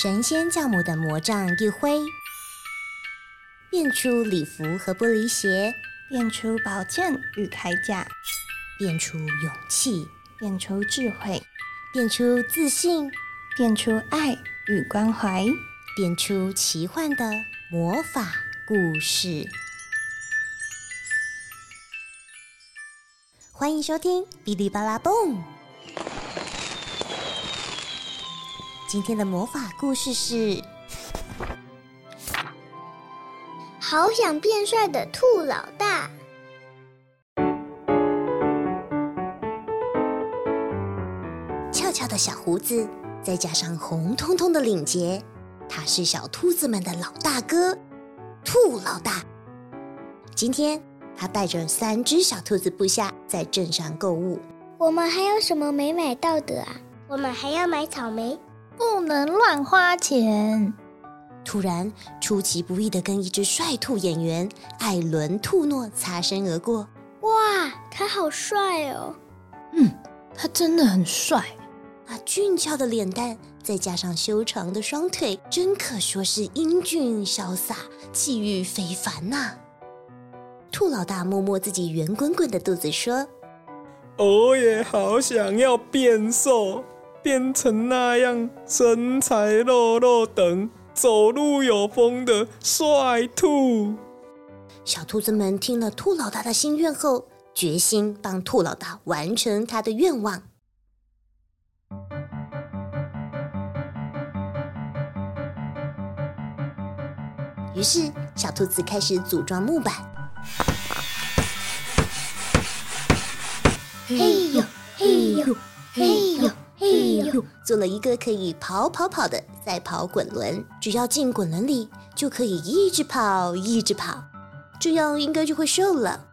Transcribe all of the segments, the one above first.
神仙教母的魔杖一挥，变出礼服和玻璃鞋，变出宝剑与铠甲，变出勇气，变出智慧，变出自信，变出爱与关怀，变出奇幻的魔法故事。欢迎收听《哔哩吧啦蹦》。今天的魔法故事是：好想变帅的兔老大。翘翘的小胡子，再加上红彤彤的领结，他是小兔子们的老大哥——兔老大。今天，他带着三只小兔子部下在镇上购物。我们还有什么没买到的啊？我们还要买草莓。不能乱花钱。突然，出其不意的跟一只帅兔演员艾伦·兔诺擦身而过。哇，他好帅哦！嗯，他真的很帅。那俊俏的脸蛋，再加上修长的双腿，真可说是英俊潇洒、气宇非凡呐。兔老大摸摸自己圆滚滚的肚子，说：“我也好想要变瘦。”变成那样身材肉肉等、走路有风的帅兔。小兔子们听了兔老大的心愿后，决心帮兔老大完成他的愿望。于是，小兔子开始组装木板。嘿了一个可以跑跑跑的赛跑滚轮，只要进滚轮里，就可以一直跑，一直跑，这样应该就会瘦了。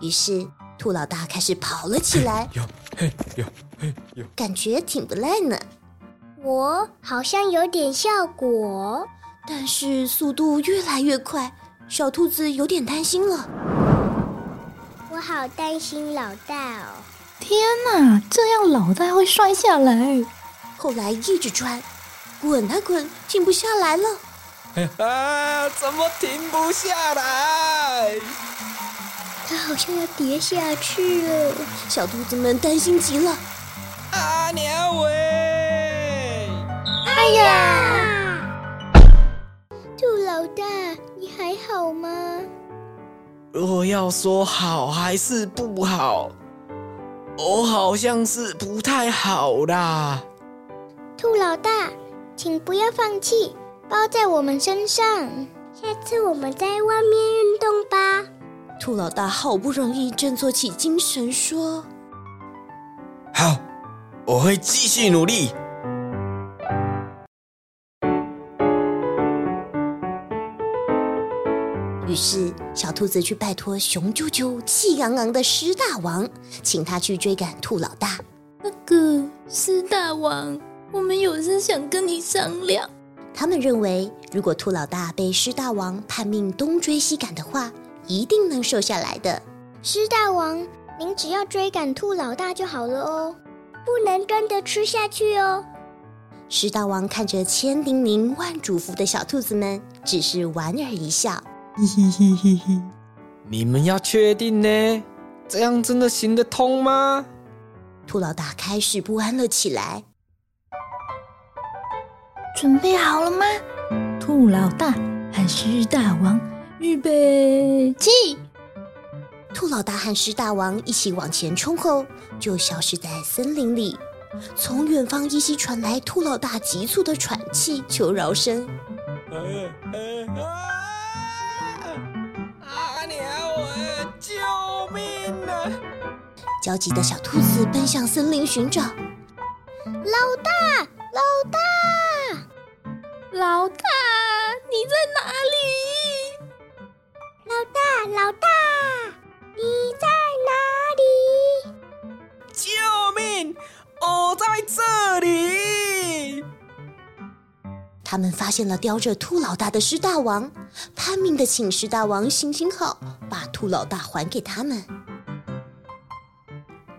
于是，兔老大开始跑了起来，哟嘿哟嘿哟，感觉挺不赖呢。我好像有点效果，但是速度越来越快，小兔子有点担心了。我好担心老大哦。天哪，这样老大会摔下来。后来一直穿，滚啊滚，停不下来了。啊，怎么停不下来？它好像要跌下去了。小兔子们担心极了。阿娘喂！哎呀！兔老大，你还好吗？我要说好还是不好？我好像是不太好啦，兔老大，请不要放弃，包在我们身上。下次我们在外面运动吧。兔老大好不容易振作起精神，说：“好，我会继续努力。”于是，小兔子去拜托雄赳赳、气昂昂的狮大王，请他去追赶兔老大。那个狮大王，我们有事想跟你商量。他们认为，如果兔老大被狮大王叛命东追西赶的话，一定能瘦下来的。狮大王，您只要追赶兔老大就好了哦，不能真的吃下去哦。狮大王看着千叮咛万嘱咐的小兔子们，只是莞尔一笑。嘿嘿嘿嘿嘿，你们要确定呢？这样真的行得通吗？兔老大开始不安了起来。准备好了吗？兔老大和狮大王预备起！兔老大和狮大王一起往前冲后，就消失在森林里。从远方依稀传来兔老大急促的喘气求饶声。救命啊焦急的小兔子奔向森林寻找。老大，老大，老大，你在哪里？老大，老大，你在哪里？救命！我在这里。他们发现了叼着兔老大的狮大王，拼命的请狮大王行行好，把兔老大还给他们。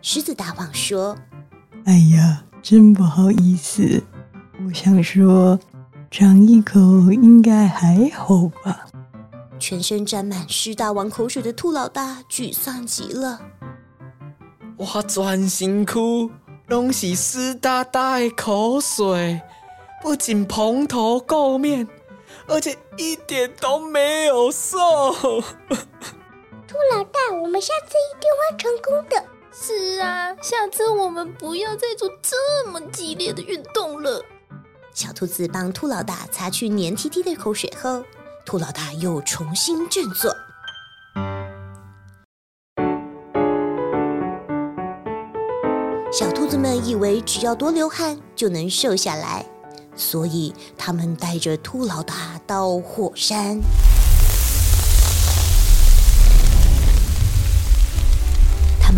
狮子大王说哎呀，真不好意思，我想说，尝一口应该还好吧。：“全身沾满狮大王口水的兔老大沮丧极了。我全身躯拢是湿哒哒的口水，不仅蓬头垢面，而且一点都没有瘦。兔老大，我们下次一定会成功的。是啊，下次我们不要再做这么激烈的运动了。”小兔子帮兔老大擦去黏滴滴的口水后，兔老大又重新振作。小兔子们以为只要多流汗就能瘦下来，所以他们带着兔老大到火山。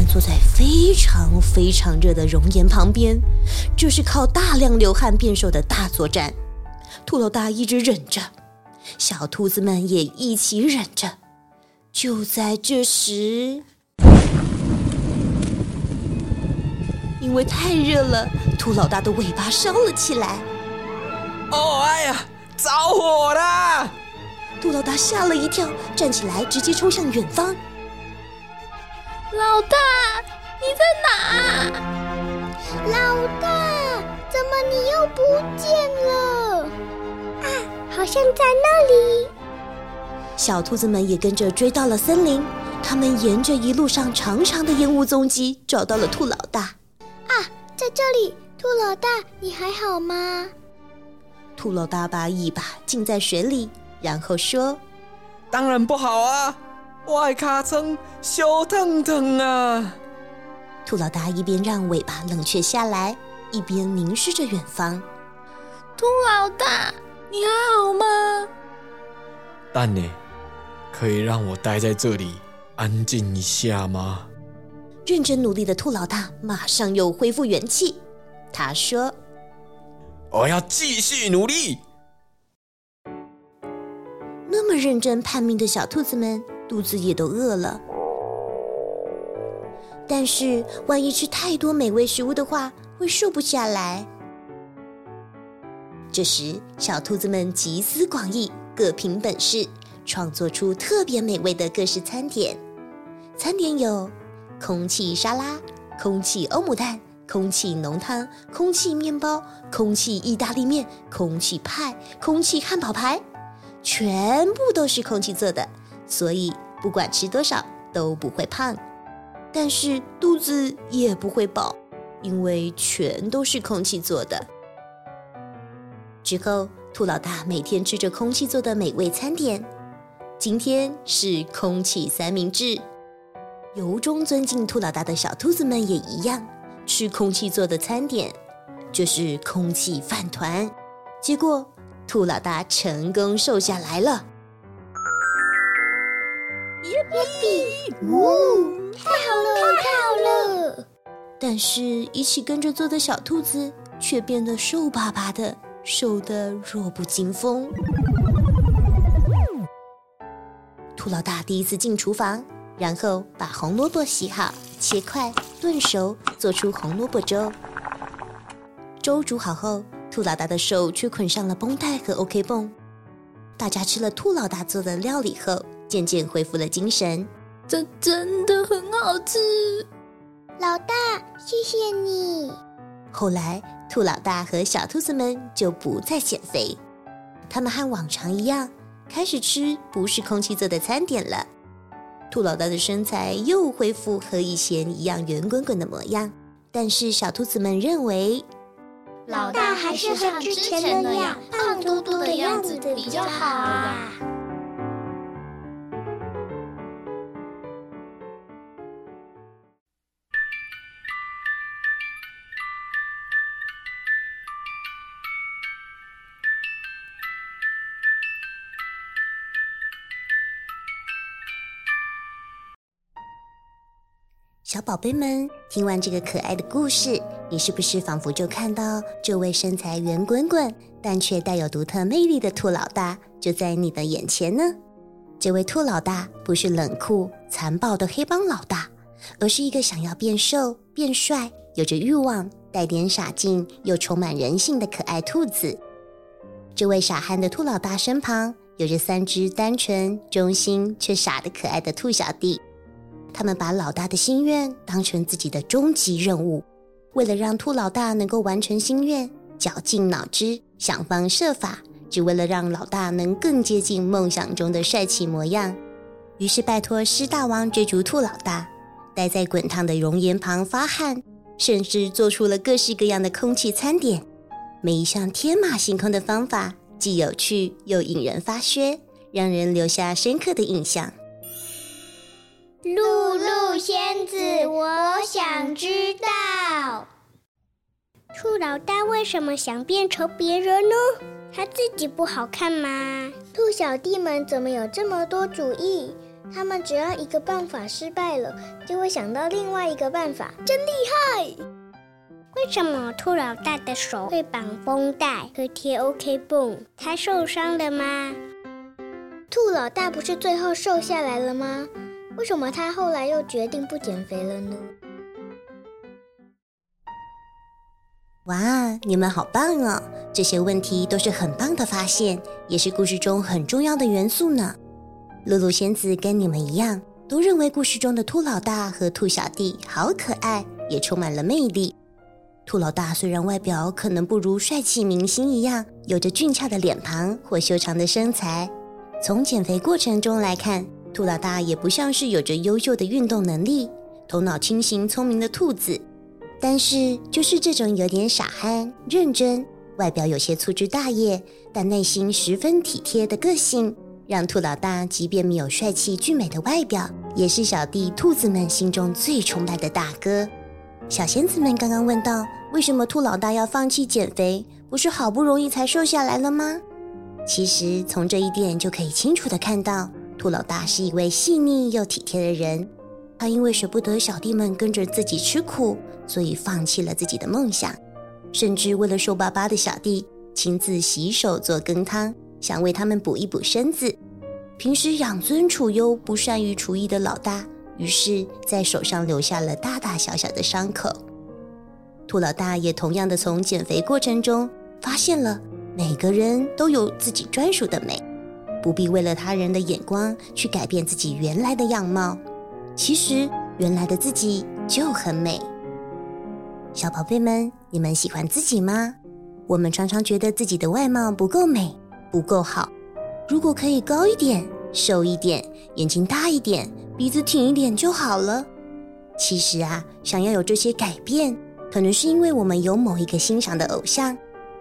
坐在非常非常热的熔岩旁边，这是靠大量流汗变瘦的大作战。兔老大一直忍着，小兔子们也一起忍着。就在这时，因为太热了，兔老大的尾巴烧了起来。哦，哎呀，着火啦！兔老大吓了一跳，站起来直接冲向远方。老大，你在哪？老大，怎么你又不见了？啊，好像在那里。小兔子们也跟着追到了森林，他们沿着一路上长长的烟雾踪迹找到了兔老大。啊，在这里，兔老大，你还好吗？兔老大把尾巴浸在水里，然后说当然不好啊，我的卡层烧腾腾啊！：“兔老大一边让尾巴冷却下来，一边凝视着远方。兔老大，你还好吗？蛋呢？可以让我待在这里安静一下吗？认真努力的兔老大马上又恢复元气。他说我要继续努力。：“那么认真叛命的小兔子们，肚子也都饿了。但是，万一吃太多美味食物的话，会瘦不下来。”这时，小兔子们集思广益，各凭本事，创作出特别美味的各式餐点。餐点有空气沙拉、空气欧姆蛋、空气浓汤、空气面包、空气意大利面、空气派、空气汉堡排，全部都是空气做的，所以不管吃多少都不会胖，但是肚子也不会饱，因为全都是空气做的。之后，兔老大每天吃着空气做的美味餐点。今天是空气三明治，由衷尊敬兔老大的小兔子们也一样，吃空气做的餐点，就是空气饭团。结果，兔老大成功瘦下来了。哦，太好了，太好了！但是，一起跟着做的小兔子却变得瘦巴巴的，瘦得弱不禁风。兔老大第一次进厨房，然后把红萝卜洗好、切块、炖熟，做出红萝卜粥。粥煮好后，兔老大的手却捆上了绷带和 OK 绷。大家吃了兔老大做的料理后，渐渐恢复了精神。这真的很好吃。老大，谢谢你。后来，兔老大和小兔子们就不再减肥，他们和往常一样，开始吃不是空气做的餐点了。兔老大的身材又恢复和以前一样圆滚滚的模样，但是小兔子们认为，老大还是和之前那样胖嘟嘟的样子比较好啊。小宝贝们，听完这个可爱的故事，你是不是仿佛就看到这位身材圆滚滚，但却带有独特魅力的兔老大就在你的眼前呢？这位兔老大不是冷酷残暴的黑帮老大，而是一个想要变瘦、变帅、有着欲望、带点傻劲又充满人性的可爱兔子。这位傻憨的兔老大身旁，有着三只单纯、忠心却傻的可爱的兔小弟。他们把老大的心愿当成自己的终极任务，为了让兔老大能够完成心愿，绞尽脑汁，想方设法，只为了让老大能更接近梦想中的帅气模样。于是拜托狮大王追逐兔老大，待在滚烫的熔岩旁发汗，甚至做出了各式各样的空气餐点。每一项天马行空的方法，既有趣又引人发噱，让人留下深刻的印象。露露仙子，我想知道，兔老大为什么想变成别人呢？他自己不好看吗？兔小弟们怎么有这么多主意？他们只要一个办法失败了，就会想到另外一个办法，真厉害！为什么兔老大的手会绑绷带和贴 OK 绷？他受伤了吗？兔老大不是最后瘦下来了吗？为什么他后来又决定不减肥了呢？哇，你们好棒哦！这些问题都是很棒的发现，也是故事中很重要的元素呢。露露仙子跟你们一样，都认为故事中的兔老大和兔小弟好可爱，也充满了魅力。兔老大虽然外表可能不如帅气明星一样，有着俊俏的脸庞或修长的身材，从减肥过程中来看。兔老大也不像是有着优秀的运动能力、头脑清醒、聪明的兔子，但是就是这种有点傻憨、认真、外表有些粗枝大叶，但内心十分体贴的个性，让兔老大即便没有帅气俊美的外表，也是小弟兔子们心中最崇拜的大哥。小仙子们刚刚问到，为什么兔老大要放弃减肥？不是好不容易才瘦下来了吗？其实从这一点就可以清楚的看到。兔老大是一位细腻又体贴的人，他因为舍不得小弟们跟着自己吃苦，所以放弃了自己的梦想，甚至为了瘦巴巴的小弟，亲自洗手做羹汤，想为他们补一补身子。平时养尊处优、不善于厨艺的老大，于是在手上留下了大大小小的伤口。兔老大也同样的从减肥过程中发现了，每个人都有自己专属的美。不必为了他人的眼光去改变自己原来的样貌，其实原来的自己就很美。小宝贝们，你们喜欢自己吗？我们常常觉得自己的外貌不够美，不够好。如果可以高一点、瘦一点、眼睛大一点、鼻子挺一点就好了。其实啊，想要有这些改变，可能是因为我们有某一个欣赏的偶像，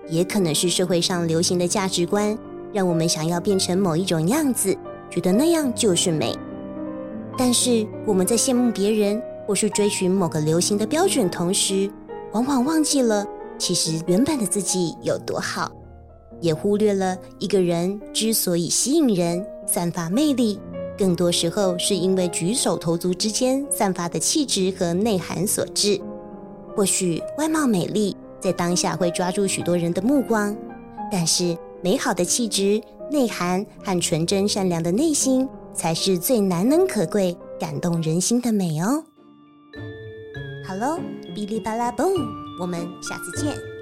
也可能是社会上流行的价值观。让我们想要变成某一种样子，觉得那样就是美。但是我们在羡慕别人或是追寻某个流行的标准同时，往往忘记了其实原本的自己有多好，也忽略了一个人之所以吸引人、散发魅力，更多时候是因为举手投足之间散发的气质和内涵所致。或许外貌美丽在当下会抓住许多人的目光，但是。美好的气质、内涵和纯真善良的内心，才是最难能可贵、感动人心的美哦。好喽，哔哩吧啦 boom，，我们下次见。